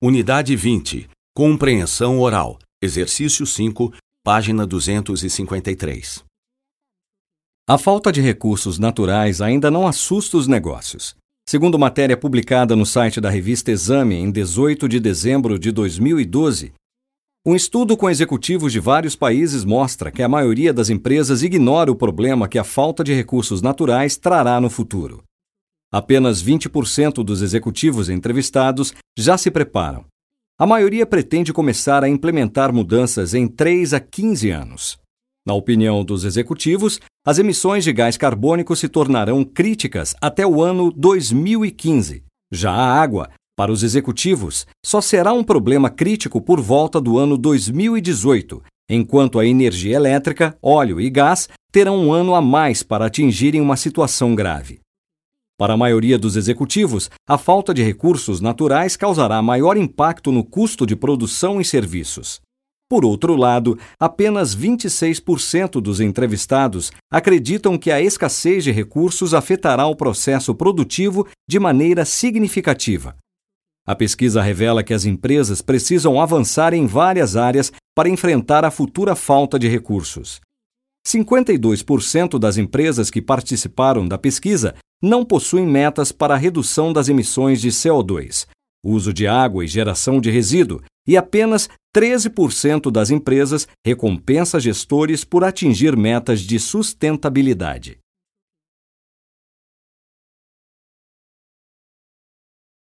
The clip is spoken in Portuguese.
Unidade 20. Compreensão oral. Exercício 5, página 253. A falta de recursos naturais ainda não assusta os negócios. Segundo matéria publicada no site da revista Exame em 18 de dezembro de 2012, um estudo com executivos de vários países mostra que a maioria das empresas ignora o problema que a falta de recursos naturais trará no futuro. Apenas 20% dos executivos entrevistados já se preparam. A maioria pretende começar a implementar mudanças em 3 a 15 anos. Na opinião dos executivos, as emissões de gás carbônico se tornarão críticas até o ano 2015. Já a água, para os executivos, só será um problema crítico por volta do ano 2018, enquanto a energia elétrica, óleo e gás terão um ano a mais para atingirem uma situação grave. Para a maioria dos executivos, a falta de recursos naturais causará maior impacto no custo de produção e serviços. Por outro lado, apenas 26% dos entrevistados acreditam que a escassez de recursos afetará o processo produtivo de maneira significativa. A pesquisa revela que as empresas precisam avançar em várias áreas para enfrentar a futura falta de recursos. 52% das empresas que participaram da pesquisa não possuem metas para a redução das emissões de CO2, uso de água e geração de resíduo, e apenas 13% das empresas recompensa gestores por atingir metas de sustentabilidade.